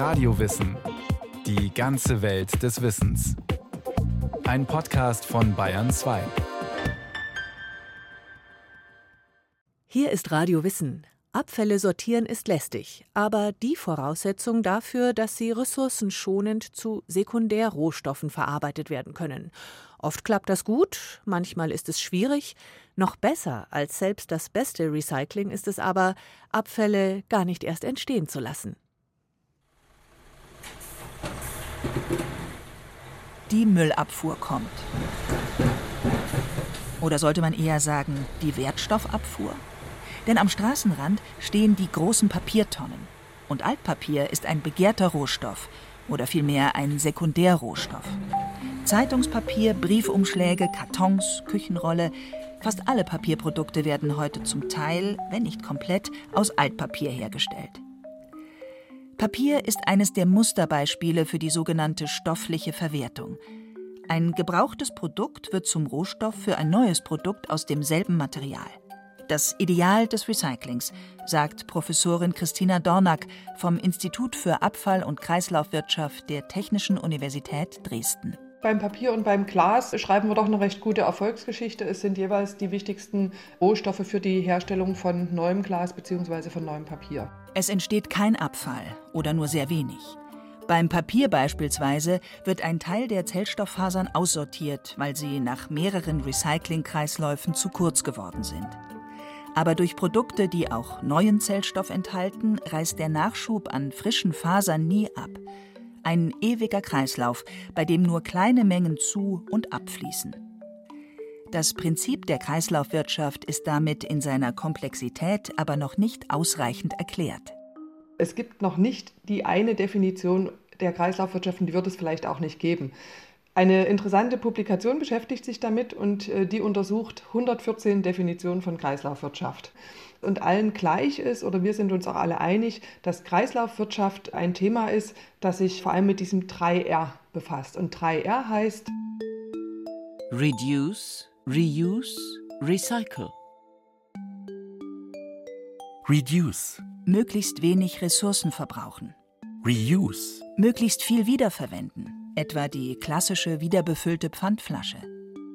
Radiowissen. Die ganze Welt des Wissens. Ein Podcast von Bayern 2. Hier ist Radio Wissen. Abfälle sortieren ist lästig, aber die Voraussetzung dafür, dass sie ressourcenschonend zu Sekundärrohstoffen verarbeitet werden können. Oft klappt das gut, manchmal ist es schwierig. Noch besser als selbst das beste Recycling ist es aber, Abfälle gar nicht erst entstehen zu lassen. Die Müllabfuhr kommt. Oder sollte man eher sagen, die Wertstoffabfuhr? Denn am Straßenrand stehen die großen Papiertonnen. Und Altpapier ist ein begehrter Rohstoff oder vielmehr ein Sekundärrohstoff. Zeitungspapier, Briefumschläge, Kartons, Küchenrolle, fast alle Papierprodukte werden heute zum Teil, wenn nicht komplett, aus Altpapier hergestellt. Papier ist eines der Musterbeispiele für die sogenannte stoffliche Verwertung. Ein gebrauchtes Produkt wird zum Rohstoff für ein neues Produkt aus demselben Material das Ideal des Recyclings, sagt Professorin Christina Dornack vom Institut für Abfall- und Kreislaufwirtschaft der Technischen Universität Dresden. Beim Papier und beim Glas schreiben wir doch eine recht gute Erfolgsgeschichte. Es sind jeweils die wichtigsten Rohstoffe für die Herstellung von neuem Glas bzw. von neuem Papier. Es entsteht kein Abfall oder nur sehr wenig. Beim Papier beispielsweise wird ein Teil der Zellstofffasern aussortiert, weil sie nach mehreren Recyclingkreisläufen zu kurz geworden sind. Aber durch Produkte, die auch neuen Zellstoff enthalten, reißt der Nachschub an frischen Fasern nie ab. Ein ewiger Kreislauf, bei dem nur kleine Mengen zu und abfließen. Das Prinzip der Kreislaufwirtschaft ist damit in seiner Komplexität aber noch nicht ausreichend erklärt. Es gibt noch nicht die eine Definition der Kreislaufwirtschaft und die wird es vielleicht auch nicht geben. Eine interessante Publikation beschäftigt sich damit und äh, die untersucht 114 Definitionen von Kreislaufwirtschaft. Und allen gleich ist, oder wir sind uns auch alle einig, dass Kreislaufwirtschaft ein Thema ist, das sich vor allem mit diesem 3R befasst. Und 3R heißt Reduce, Reuse, Recycle. Reduce. Möglichst wenig Ressourcen verbrauchen. Reuse. Möglichst viel wiederverwenden etwa die klassische wiederbefüllte Pfandflasche.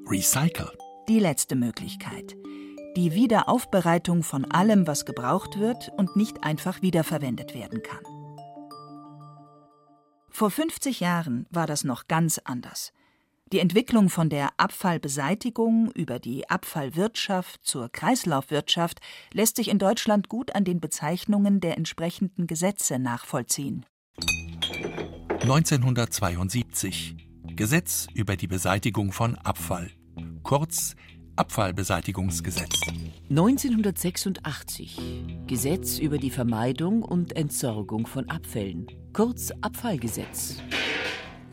Recycle. Die letzte Möglichkeit. Die Wiederaufbereitung von allem, was gebraucht wird und nicht einfach wiederverwendet werden kann. Vor 50 Jahren war das noch ganz anders. Die Entwicklung von der Abfallbeseitigung über die Abfallwirtschaft zur Kreislaufwirtschaft lässt sich in Deutschland gut an den Bezeichnungen der entsprechenden Gesetze nachvollziehen. 1972 Gesetz über die Beseitigung von Abfall, kurz Abfallbeseitigungsgesetz. 1986 Gesetz über die Vermeidung und Entsorgung von Abfällen, kurz Abfallgesetz.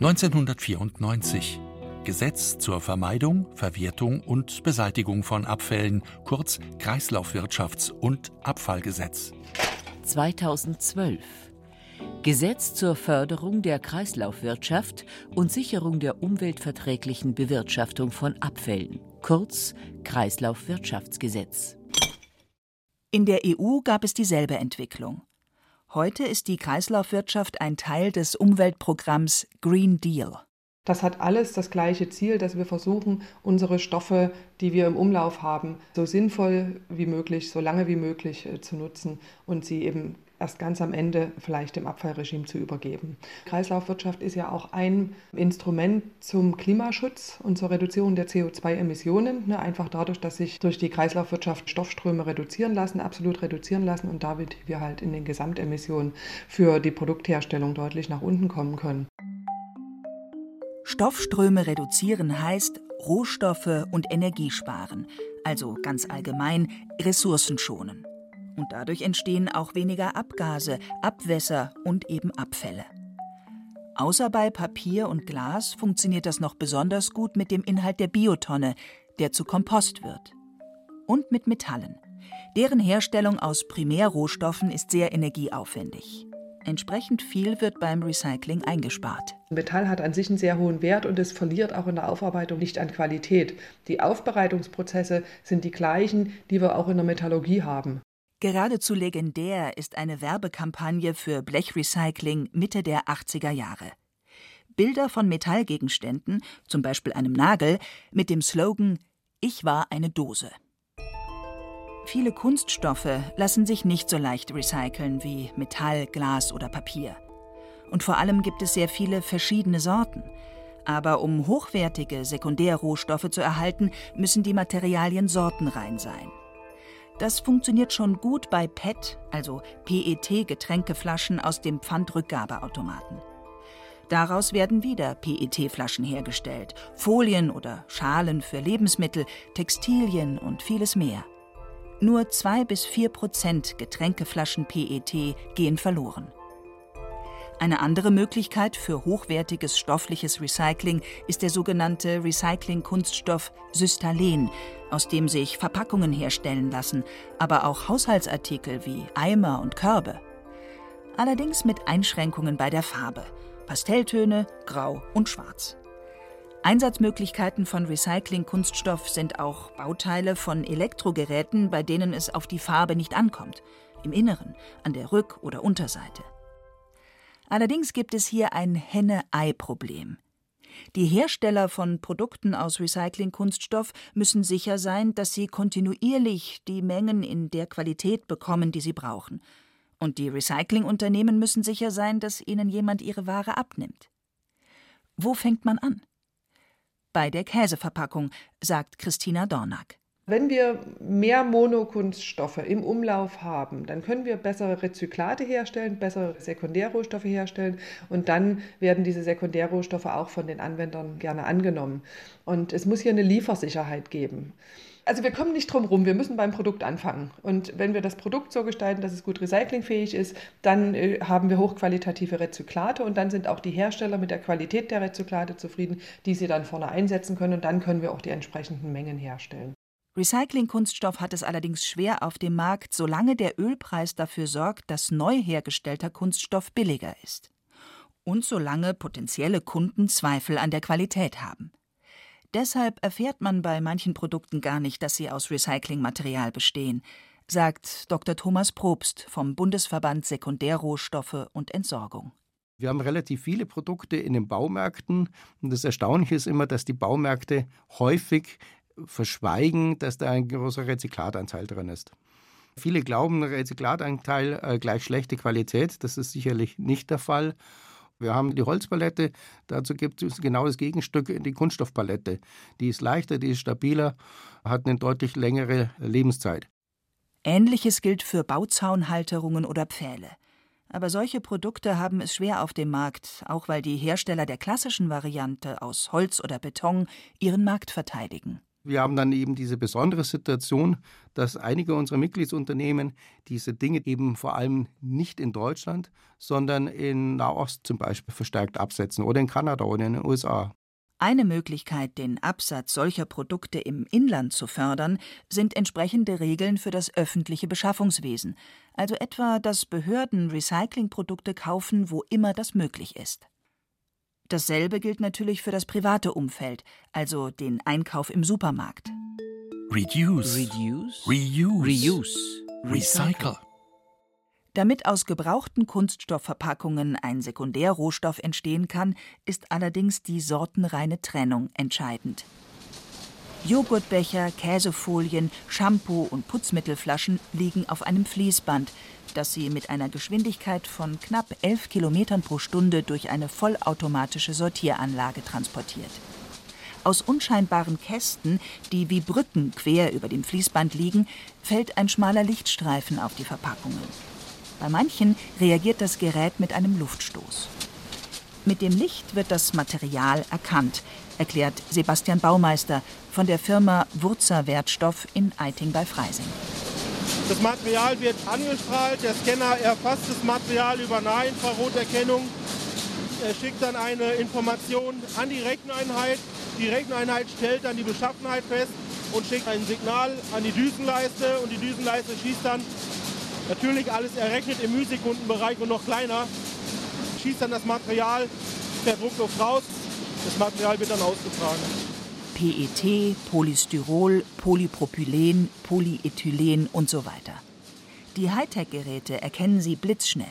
1994 Gesetz zur Vermeidung, Verwertung und Beseitigung von Abfällen, kurz Kreislaufwirtschafts- und Abfallgesetz. 2012 Gesetz zur Förderung der Kreislaufwirtschaft und Sicherung der umweltverträglichen Bewirtschaftung von Abfällen, kurz Kreislaufwirtschaftsgesetz. In der EU gab es dieselbe Entwicklung. Heute ist die Kreislaufwirtschaft ein Teil des Umweltprogramms Green Deal. Das hat alles das gleiche Ziel, dass wir versuchen, unsere Stoffe, die wir im Umlauf haben, so sinnvoll wie möglich, so lange wie möglich äh, zu nutzen und sie eben erst ganz am Ende vielleicht dem Abfallregime zu übergeben. Kreislaufwirtschaft ist ja auch ein Instrument zum Klimaschutz und zur Reduzierung der CO2-Emissionen. Ne, einfach dadurch, dass sich durch die Kreislaufwirtschaft Stoffströme reduzieren lassen, absolut reduzieren lassen und damit wir halt in den Gesamtemissionen für die Produktherstellung deutlich nach unten kommen können. Stoffströme reduzieren heißt Rohstoffe und Energie sparen, also ganz allgemein Ressourcen schonen und dadurch entstehen auch weniger Abgase, Abwässer und eben Abfälle. Außer bei Papier und Glas funktioniert das noch besonders gut mit dem Inhalt der Biotonne, der zu Kompost wird. Und mit Metallen. Deren Herstellung aus Primärrohstoffen ist sehr energieaufwendig. Entsprechend viel wird beim Recycling eingespart. Metall hat an sich einen sehr hohen Wert und es verliert auch in der Aufarbeitung nicht an Qualität. Die Aufbereitungsprozesse sind die gleichen, die wir auch in der Metallurgie haben. Geradezu legendär ist eine Werbekampagne für Blechrecycling Mitte der 80er Jahre. Bilder von Metallgegenständen, zum Beispiel einem Nagel, mit dem Slogan Ich war eine Dose. Viele Kunststoffe lassen sich nicht so leicht recyceln wie Metall, Glas oder Papier. Und vor allem gibt es sehr viele verschiedene Sorten. Aber um hochwertige Sekundärrohstoffe zu erhalten, müssen die Materialien sortenrein sein. Das funktioniert schon gut bei PET, also PET-Getränkeflaschen aus dem Pfandrückgabeautomaten. Daraus werden wieder PET-Flaschen hergestellt, Folien oder Schalen für Lebensmittel, Textilien und vieles mehr. Nur zwei bis vier Prozent Getränkeflaschen PET gehen verloren. Eine andere Möglichkeit für hochwertiges stoffliches Recycling ist der sogenannte Recycling-Kunststoff Systalen, aus dem sich Verpackungen herstellen lassen, aber auch Haushaltsartikel wie Eimer und Körbe. Allerdings mit Einschränkungen bei der Farbe: Pastelltöne, Grau und Schwarz. Einsatzmöglichkeiten von Recycling-Kunststoff sind auch Bauteile von Elektrogeräten, bei denen es auf die Farbe nicht ankommt, im Inneren, an der Rück- oder Unterseite. Allerdings gibt es hier ein Henne-Ei-Problem. Die Hersteller von Produkten aus Recyclingkunststoff müssen sicher sein, dass sie kontinuierlich die Mengen in der Qualität bekommen, die sie brauchen. Und die Recyclingunternehmen müssen sicher sein, dass ihnen jemand ihre Ware abnimmt. Wo fängt man an? Bei der Käseverpackung, sagt Christina Dornack. Wenn wir mehr Monokunststoffe im Umlauf haben, dann können wir bessere Rezyklate herstellen, bessere Sekundärrohstoffe herstellen und dann werden diese Sekundärrohstoffe auch von den Anwendern gerne angenommen. Und es muss hier eine Liefersicherheit geben. Also wir kommen nicht drum rum, wir müssen beim Produkt anfangen. Und wenn wir das Produkt so gestalten, dass es gut recyclingfähig ist, dann äh, haben wir hochqualitative Rezyklate und dann sind auch die Hersteller mit der Qualität der Rezyklate zufrieden, die sie dann vorne einsetzen können und dann können wir auch die entsprechenden Mengen herstellen. Recyclingkunststoff hat es allerdings schwer auf dem Markt, solange der Ölpreis dafür sorgt, dass neu hergestellter Kunststoff billiger ist. Und solange potenzielle Kunden Zweifel an der Qualität haben. Deshalb erfährt man bei manchen Produkten gar nicht, dass sie aus Recyclingmaterial bestehen, sagt Dr. Thomas Probst vom Bundesverband Sekundärrohstoffe und Entsorgung. Wir haben relativ viele Produkte in den Baumärkten und das Erstaunliche ist immer, dass die Baumärkte häufig verschweigen, dass da ein großer Rezyklatanteil drin ist. Viele glauben, Rezyklatanteil äh, gleich schlechte Qualität. Das ist sicherlich nicht der Fall. Wir haben die Holzpalette, dazu gibt es genau das Gegenstück, die Kunststoffpalette. Die ist leichter, die ist stabiler, hat eine deutlich längere Lebenszeit. Ähnliches gilt für Bauzaunhalterungen oder Pfähle. Aber solche Produkte haben es schwer auf dem Markt, auch weil die Hersteller der klassischen Variante aus Holz oder Beton ihren Markt verteidigen. Wir haben dann eben diese besondere Situation, dass einige unserer Mitgliedsunternehmen diese Dinge eben vor allem nicht in Deutschland, sondern in Nahost zum Beispiel verstärkt absetzen oder in Kanada oder in den USA. Eine Möglichkeit, den Absatz solcher Produkte im Inland zu fördern, sind entsprechende Regeln für das öffentliche Beschaffungswesen, also etwa, dass Behörden Recyclingprodukte kaufen, wo immer das möglich ist. Dasselbe gilt natürlich für das private Umfeld, also den Einkauf im Supermarkt. Reduce. Reduce. Reuse. Reuse. Recycle. Damit aus gebrauchten Kunststoffverpackungen ein Sekundärrohstoff entstehen kann, ist allerdings die sortenreine Trennung entscheidend. Joghurtbecher, Käsefolien, Shampoo und Putzmittelflaschen liegen auf einem Fließband, das sie mit einer Geschwindigkeit von knapp 11 Kilometern pro Stunde durch eine vollautomatische Sortieranlage transportiert. Aus unscheinbaren Kästen, die wie Brücken quer über dem Fließband liegen, fällt ein schmaler Lichtstreifen auf die Verpackungen. Bei manchen reagiert das Gerät mit einem Luftstoß. Mit dem Licht wird das Material erkannt, erklärt Sebastian Baumeister von der Firma Wurzer Wertstoff in Eiting bei Freising. Das Material wird angestrahlt, der Scanner erfasst das Material über Nahinfraroterkennung. Er schickt dann eine Information an die Recheneinheit. Die Recheneinheit stellt dann die Beschaffenheit fest und schickt ein Signal an die Düsenleiste und die Düsenleiste schießt dann natürlich alles errechnet im Mühsekundenbereich und noch kleiner, schießt dann das Material per Druckluft raus. Das Material wird dann ausgetragen. PET, Polystyrol, Polypropylen, Polyethylen und so weiter. Die Hightech-Geräte erkennen sie blitzschnell.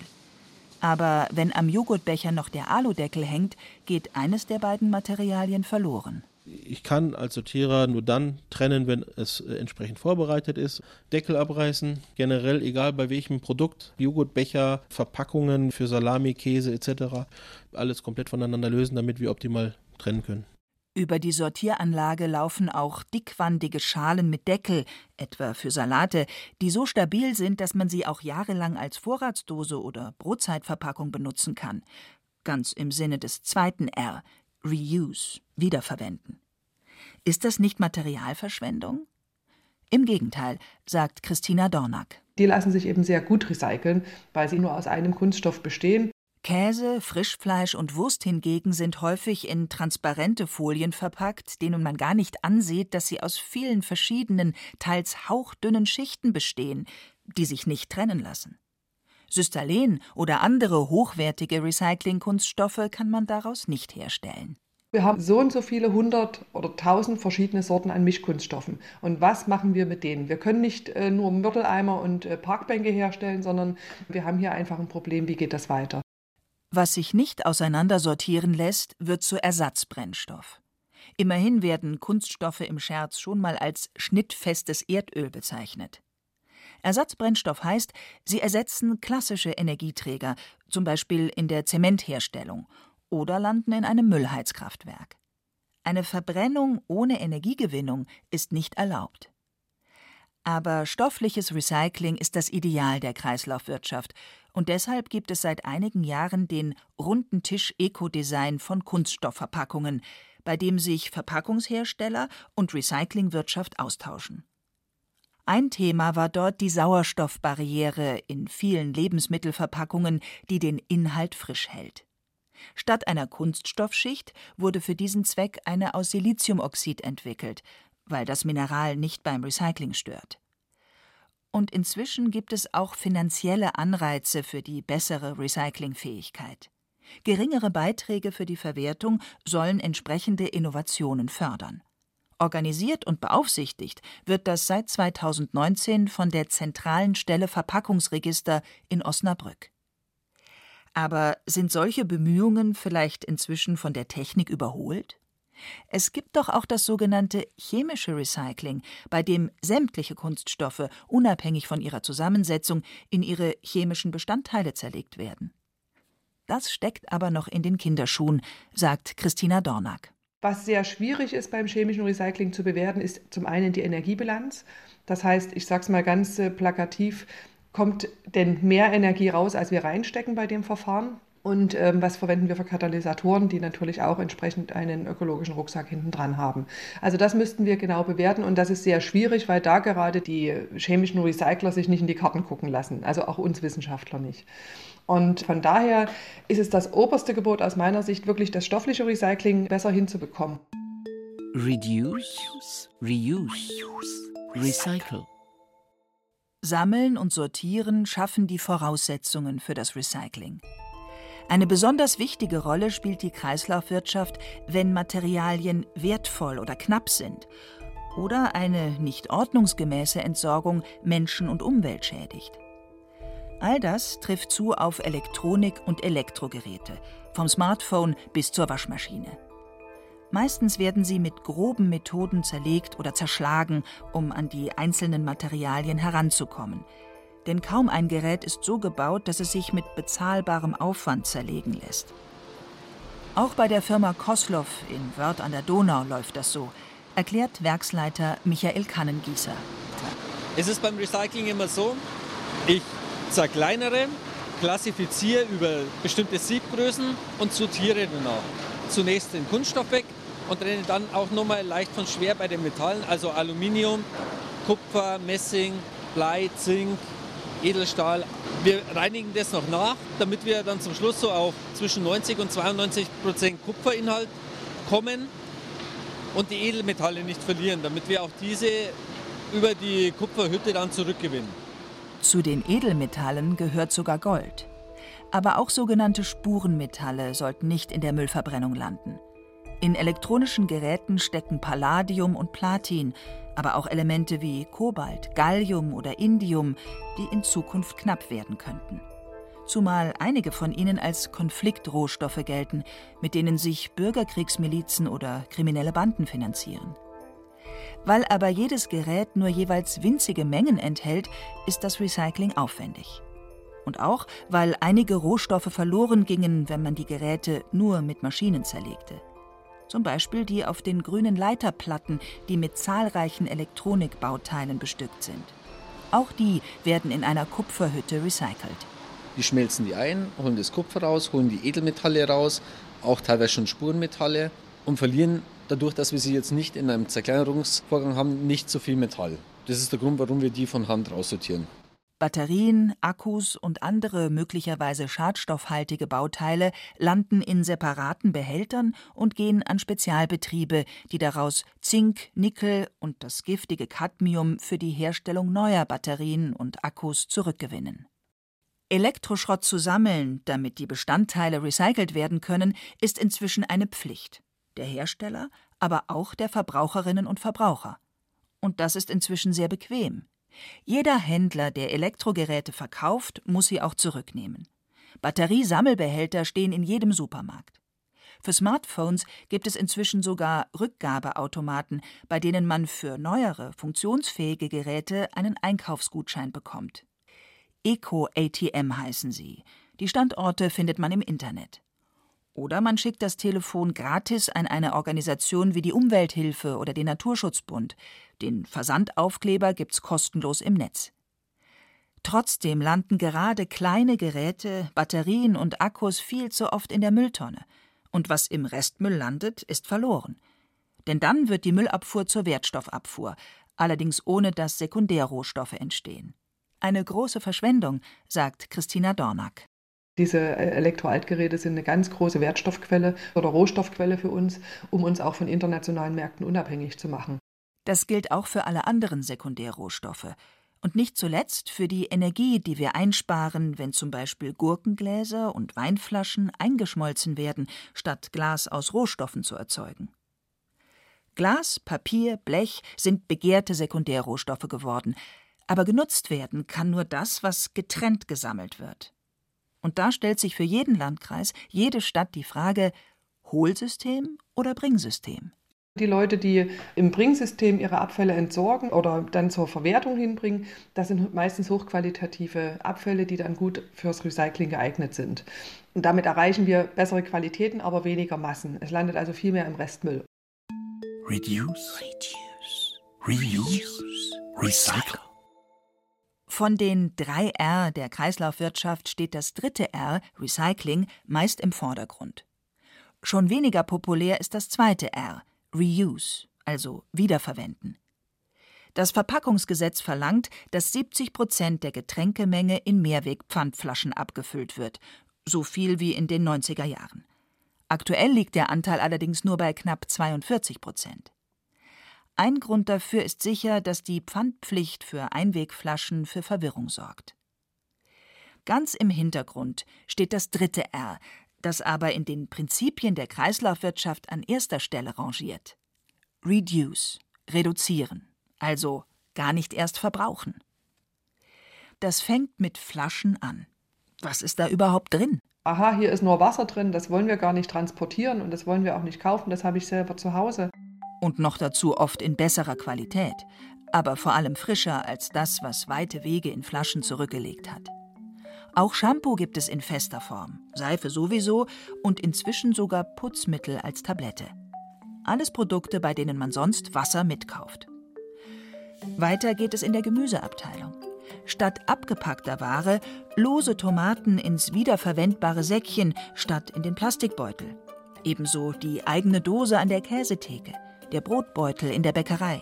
Aber wenn am Joghurtbecher noch der Aludeckel hängt, geht eines der beiden Materialien verloren. Ich kann als Sortierer nur dann trennen, wenn es äh, entsprechend vorbereitet ist. Deckel abreißen, generell egal bei welchem Produkt, Joghurtbecher, Verpackungen für Salami, Käse etc. Alles komplett voneinander lösen, damit wir optimal trennen können. Über die Sortieranlage laufen auch dickwandige Schalen mit Deckel, etwa für Salate, die so stabil sind, dass man sie auch jahrelang als Vorratsdose oder Brotzeitverpackung benutzen kann. Ganz im Sinne des zweiten R, Reuse, wiederverwenden. Ist das nicht Materialverschwendung? Im Gegenteil, sagt Christina Dornack. Die lassen sich eben sehr gut recyceln, weil sie nur aus einem Kunststoff bestehen Käse, Frischfleisch und Wurst hingegen sind häufig in transparente Folien verpackt, denen man gar nicht ansieht, dass sie aus vielen verschiedenen, teils hauchdünnen Schichten bestehen, die sich nicht trennen lassen. Systalen oder andere hochwertige Recyclingkunststoffe kann man daraus nicht herstellen. Wir haben so und so viele hundert oder tausend verschiedene Sorten an Mischkunststoffen. Und was machen wir mit denen? Wir können nicht äh, nur Mörteleimer und äh, Parkbänke herstellen, sondern wir haben hier einfach ein Problem, wie geht das weiter? Was sich nicht auseinandersortieren lässt, wird zu Ersatzbrennstoff. Immerhin werden Kunststoffe im Scherz schon mal als schnittfestes Erdöl bezeichnet. Ersatzbrennstoff heißt, sie ersetzen klassische Energieträger, zum Beispiel in der Zementherstellung, oder landen in einem Müllheizkraftwerk. Eine Verbrennung ohne Energiegewinnung ist nicht erlaubt. Aber stoffliches Recycling ist das Ideal der Kreislaufwirtschaft und deshalb gibt es seit einigen Jahren den runden Tisch Eco-Design von Kunststoffverpackungen, bei dem sich Verpackungshersteller und Recyclingwirtschaft austauschen. Ein Thema war dort die Sauerstoffbarriere in vielen Lebensmittelverpackungen, die den Inhalt frisch hält. Statt einer Kunststoffschicht wurde für diesen Zweck eine aus Siliziumoxid entwickelt, weil das Mineral nicht beim Recycling stört. Und inzwischen gibt es auch finanzielle Anreize für die bessere Recyclingfähigkeit. Geringere Beiträge für die Verwertung sollen entsprechende Innovationen fördern. Organisiert und beaufsichtigt wird das seit 2019 von der zentralen Stelle Verpackungsregister in Osnabrück. Aber sind solche Bemühungen vielleicht inzwischen von der Technik überholt? Es gibt doch auch das sogenannte chemische Recycling, bei dem sämtliche Kunststoffe, unabhängig von ihrer Zusammensetzung, in ihre chemischen Bestandteile zerlegt werden. Das steckt aber noch in den Kinderschuhen, sagt Christina Dornack. Was sehr schwierig ist beim chemischen Recycling zu bewerten, ist zum einen die Energiebilanz. Das heißt, ich sage es mal ganz äh, plakativ, kommt denn mehr Energie raus, als wir reinstecken bei dem Verfahren? Und ähm, was verwenden wir für Katalysatoren, die natürlich auch entsprechend einen ökologischen Rucksack hinten dran haben. Also das müssten wir genau bewerten und das ist sehr schwierig, weil da gerade die chemischen Recycler sich nicht in die Karten gucken lassen, also auch uns Wissenschaftler nicht. Und von daher ist es das oberste Gebot aus meiner Sicht, wirklich das stoffliche Recycling besser hinzubekommen. Reduce, reuse, recycle. Sammeln und Sortieren schaffen die Voraussetzungen für das Recycling. Eine besonders wichtige Rolle spielt die Kreislaufwirtschaft, wenn Materialien wertvoll oder knapp sind oder eine nicht ordnungsgemäße Entsorgung Menschen und Umwelt schädigt. All das trifft zu auf Elektronik und Elektrogeräte, vom Smartphone bis zur Waschmaschine. Meistens werden sie mit groben Methoden zerlegt oder zerschlagen, um an die einzelnen Materialien heranzukommen – denn kaum ein Gerät ist so gebaut, dass es sich mit bezahlbarem Aufwand zerlegen lässt. Auch bei der Firma Koslow in Wörth an der Donau läuft das so, erklärt Werksleiter Michael Kannengießer. Es ist beim Recycling immer so, ich zerkleinere, klassifiziere über bestimmte Siebgrößen und sortiere danach. Zunächst den Kunststoff weg und trenne dann auch nochmal leicht von schwer bei den Metallen, also Aluminium, Kupfer, Messing, Blei, Zink, Edelstahl. Wir reinigen das noch nach, damit wir dann zum Schluss so auf zwischen 90 und 92 Prozent Kupferinhalt kommen und die Edelmetalle nicht verlieren, damit wir auch diese über die Kupferhütte dann zurückgewinnen. Zu den Edelmetallen gehört sogar Gold. Aber auch sogenannte Spurenmetalle sollten nicht in der Müllverbrennung landen. In elektronischen Geräten stecken Palladium und Platin, aber auch Elemente wie Kobalt, Gallium oder Indium, die in Zukunft knapp werden könnten. Zumal einige von ihnen als Konfliktrohstoffe gelten, mit denen sich Bürgerkriegsmilizen oder kriminelle Banden finanzieren. Weil aber jedes Gerät nur jeweils winzige Mengen enthält, ist das Recycling aufwendig. Und auch, weil einige Rohstoffe verloren gingen, wenn man die Geräte nur mit Maschinen zerlegte. Zum Beispiel die auf den grünen Leiterplatten, die mit zahlreichen Elektronikbauteilen bestückt sind. Auch die werden in einer Kupferhütte recycelt. Die schmelzen die ein, holen das Kupfer raus, holen die Edelmetalle raus, auch teilweise schon Spurenmetalle und verlieren dadurch, dass wir sie jetzt nicht in einem Zerkleinerungsvorgang haben, nicht so viel Metall. Das ist der Grund, warum wir die von Hand raussortieren. Batterien, Akkus und andere möglicherweise schadstoffhaltige Bauteile landen in separaten Behältern und gehen an Spezialbetriebe, die daraus Zink, Nickel und das giftige Cadmium für die Herstellung neuer Batterien und Akkus zurückgewinnen. Elektroschrott zu sammeln, damit die Bestandteile recycelt werden können, ist inzwischen eine Pflicht der Hersteller, aber auch der Verbraucherinnen und Verbraucher. Und das ist inzwischen sehr bequem. Jeder Händler, der Elektrogeräte verkauft, muss sie auch zurücknehmen. Batteriesammelbehälter stehen in jedem Supermarkt. Für Smartphones gibt es inzwischen sogar Rückgabeautomaten, bei denen man für neuere, funktionsfähige Geräte einen Einkaufsgutschein bekommt. Eco-ATM heißen sie. Die Standorte findet man im Internet. Oder man schickt das Telefon gratis an eine Organisation wie die Umwelthilfe oder den Naturschutzbund. Den Versandaufkleber gibt's kostenlos im Netz. Trotzdem landen gerade kleine Geräte, Batterien und Akkus viel zu oft in der Mülltonne. Und was im Restmüll landet, ist verloren. Denn dann wird die Müllabfuhr zur Wertstoffabfuhr, allerdings ohne dass Sekundärrohstoffe entstehen. Eine große Verschwendung, sagt Christina Dornack. Diese äh, Elektroaltgeräte sind eine ganz große Wertstoffquelle oder Rohstoffquelle für uns, um uns auch von internationalen Märkten unabhängig zu machen. Das gilt auch für alle anderen Sekundärrohstoffe. Und nicht zuletzt für die Energie, die wir einsparen, wenn zum Beispiel Gurkengläser und Weinflaschen eingeschmolzen werden, statt Glas aus Rohstoffen zu erzeugen. Glas, Papier, Blech sind begehrte Sekundärrohstoffe geworden, aber genutzt werden kann nur das, was getrennt gesammelt wird. Und da stellt sich für jeden Landkreis, jede Stadt die Frage Hohlsystem oder Bringsystem. Die Leute, die im Bringsystem ihre Abfälle entsorgen oder dann zur Verwertung hinbringen, das sind meistens hochqualitative Abfälle, die dann gut fürs Recycling geeignet sind. Und damit erreichen wir bessere Qualitäten, aber weniger Massen. Es landet also viel mehr im Restmüll. Reduce, reduce, reuse, recycle. Von den drei R der Kreislaufwirtschaft steht das dritte R, Recycling, meist im Vordergrund. Schon weniger populär ist das zweite R, Reuse, also Wiederverwenden. Das Verpackungsgesetz verlangt, dass 70 Prozent der Getränkemenge in Mehrwegpfandflaschen abgefüllt wird, so viel wie in den 90er Jahren. Aktuell liegt der Anteil allerdings nur bei knapp 42 Prozent. Ein Grund dafür ist sicher, dass die Pfandpflicht für Einwegflaschen für Verwirrung sorgt. Ganz im Hintergrund steht das dritte R, das aber in den Prinzipien der Kreislaufwirtschaft an erster Stelle rangiert. Reduce, reduzieren, also gar nicht erst verbrauchen. Das fängt mit Flaschen an. Was ist da überhaupt drin? Aha, hier ist nur Wasser drin, das wollen wir gar nicht transportieren und das wollen wir auch nicht kaufen, das habe ich selber zu Hause und noch dazu oft in besserer Qualität, aber vor allem frischer als das, was weite Wege in Flaschen zurückgelegt hat. Auch Shampoo gibt es in fester Form, Seife sowieso und inzwischen sogar Putzmittel als Tablette. Alles Produkte, bei denen man sonst Wasser mitkauft. Weiter geht es in der Gemüseabteilung. Statt abgepackter Ware lose Tomaten ins wiederverwendbare Säckchen statt in den Plastikbeutel. Ebenso die eigene Dose an der Käsetheke der Brotbeutel in der Bäckerei.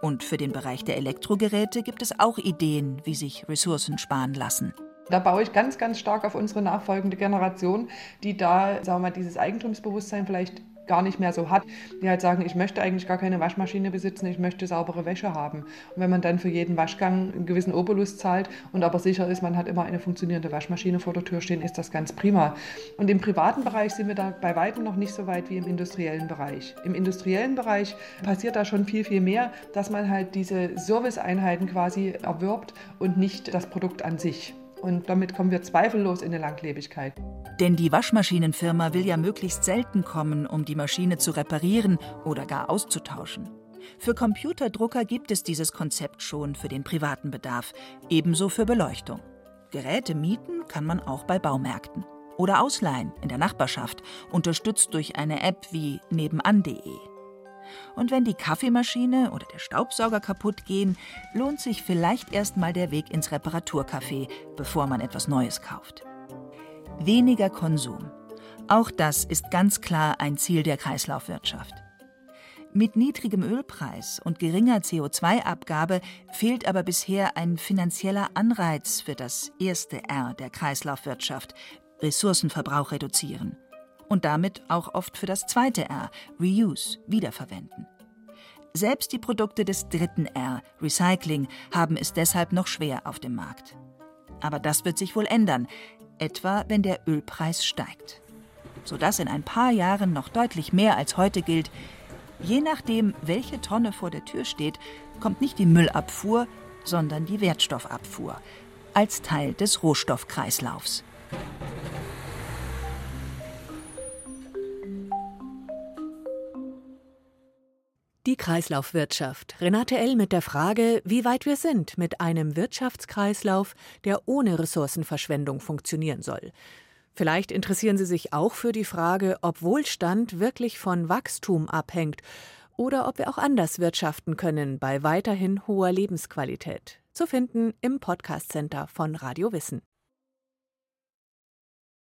Und für den Bereich der Elektrogeräte gibt es auch Ideen, wie sich Ressourcen sparen lassen. Da baue ich ganz, ganz stark auf unsere nachfolgende Generation, die da, sagen wir mal, dieses Eigentumsbewusstsein vielleicht gar nicht mehr so hat, die halt sagen, ich möchte eigentlich gar keine Waschmaschine besitzen, ich möchte saubere Wäsche haben. Und wenn man dann für jeden Waschgang einen gewissen Obolus zahlt und aber sicher ist, man hat immer eine funktionierende Waschmaschine vor der Tür stehen, ist das ganz prima. Und im privaten Bereich sind wir da bei weitem noch nicht so weit wie im industriellen Bereich. Im industriellen Bereich passiert da schon viel, viel mehr, dass man halt diese Serviceeinheiten quasi erwirbt und nicht das Produkt an sich. Und damit kommen wir zweifellos in eine Langlebigkeit. Denn die Waschmaschinenfirma will ja möglichst selten kommen, um die Maschine zu reparieren oder gar auszutauschen. Für Computerdrucker gibt es dieses Konzept schon für den privaten Bedarf, ebenso für Beleuchtung. Geräte mieten kann man auch bei Baumärkten. Oder ausleihen in der Nachbarschaft, unterstützt durch eine App wie nebenan.de. Und wenn die Kaffeemaschine oder der Staubsauger kaputt gehen, lohnt sich vielleicht erst mal der Weg ins Reparaturcafé, bevor man etwas Neues kauft. Weniger Konsum. Auch das ist ganz klar ein Ziel der Kreislaufwirtschaft. Mit niedrigem Ölpreis und geringer CO2-Abgabe fehlt aber bisher ein finanzieller Anreiz für das erste R der Kreislaufwirtschaft, Ressourcenverbrauch reduzieren und damit auch oft für das zweite R, Reuse, wiederverwenden. Selbst die Produkte des dritten R, Recycling, haben es deshalb noch schwer auf dem Markt. Aber das wird sich wohl ändern, etwa wenn der Ölpreis steigt. Sodass in ein paar Jahren noch deutlich mehr als heute gilt, je nachdem, welche Tonne vor der Tür steht, kommt nicht die Müllabfuhr, sondern die Wertstoffabfuhr als Teil des Rohstoffkreislaufs. Die Kreislaufwirtschaft. Renate L. mit der Frage, wie weit wir sind mit einem Wirtschaftskreislauf, der ohne Ressourcenverschwendung funktionieren soll. Vielleicht interessieren Sie sich auch für die Frage, ob Wohlstand wirklich von Wachstum abhängt oder ob wir auch anders wirtschaften können bei weiterhin hoher Lebensqualität. Zu finden im Podcast Center von Radio Wissen.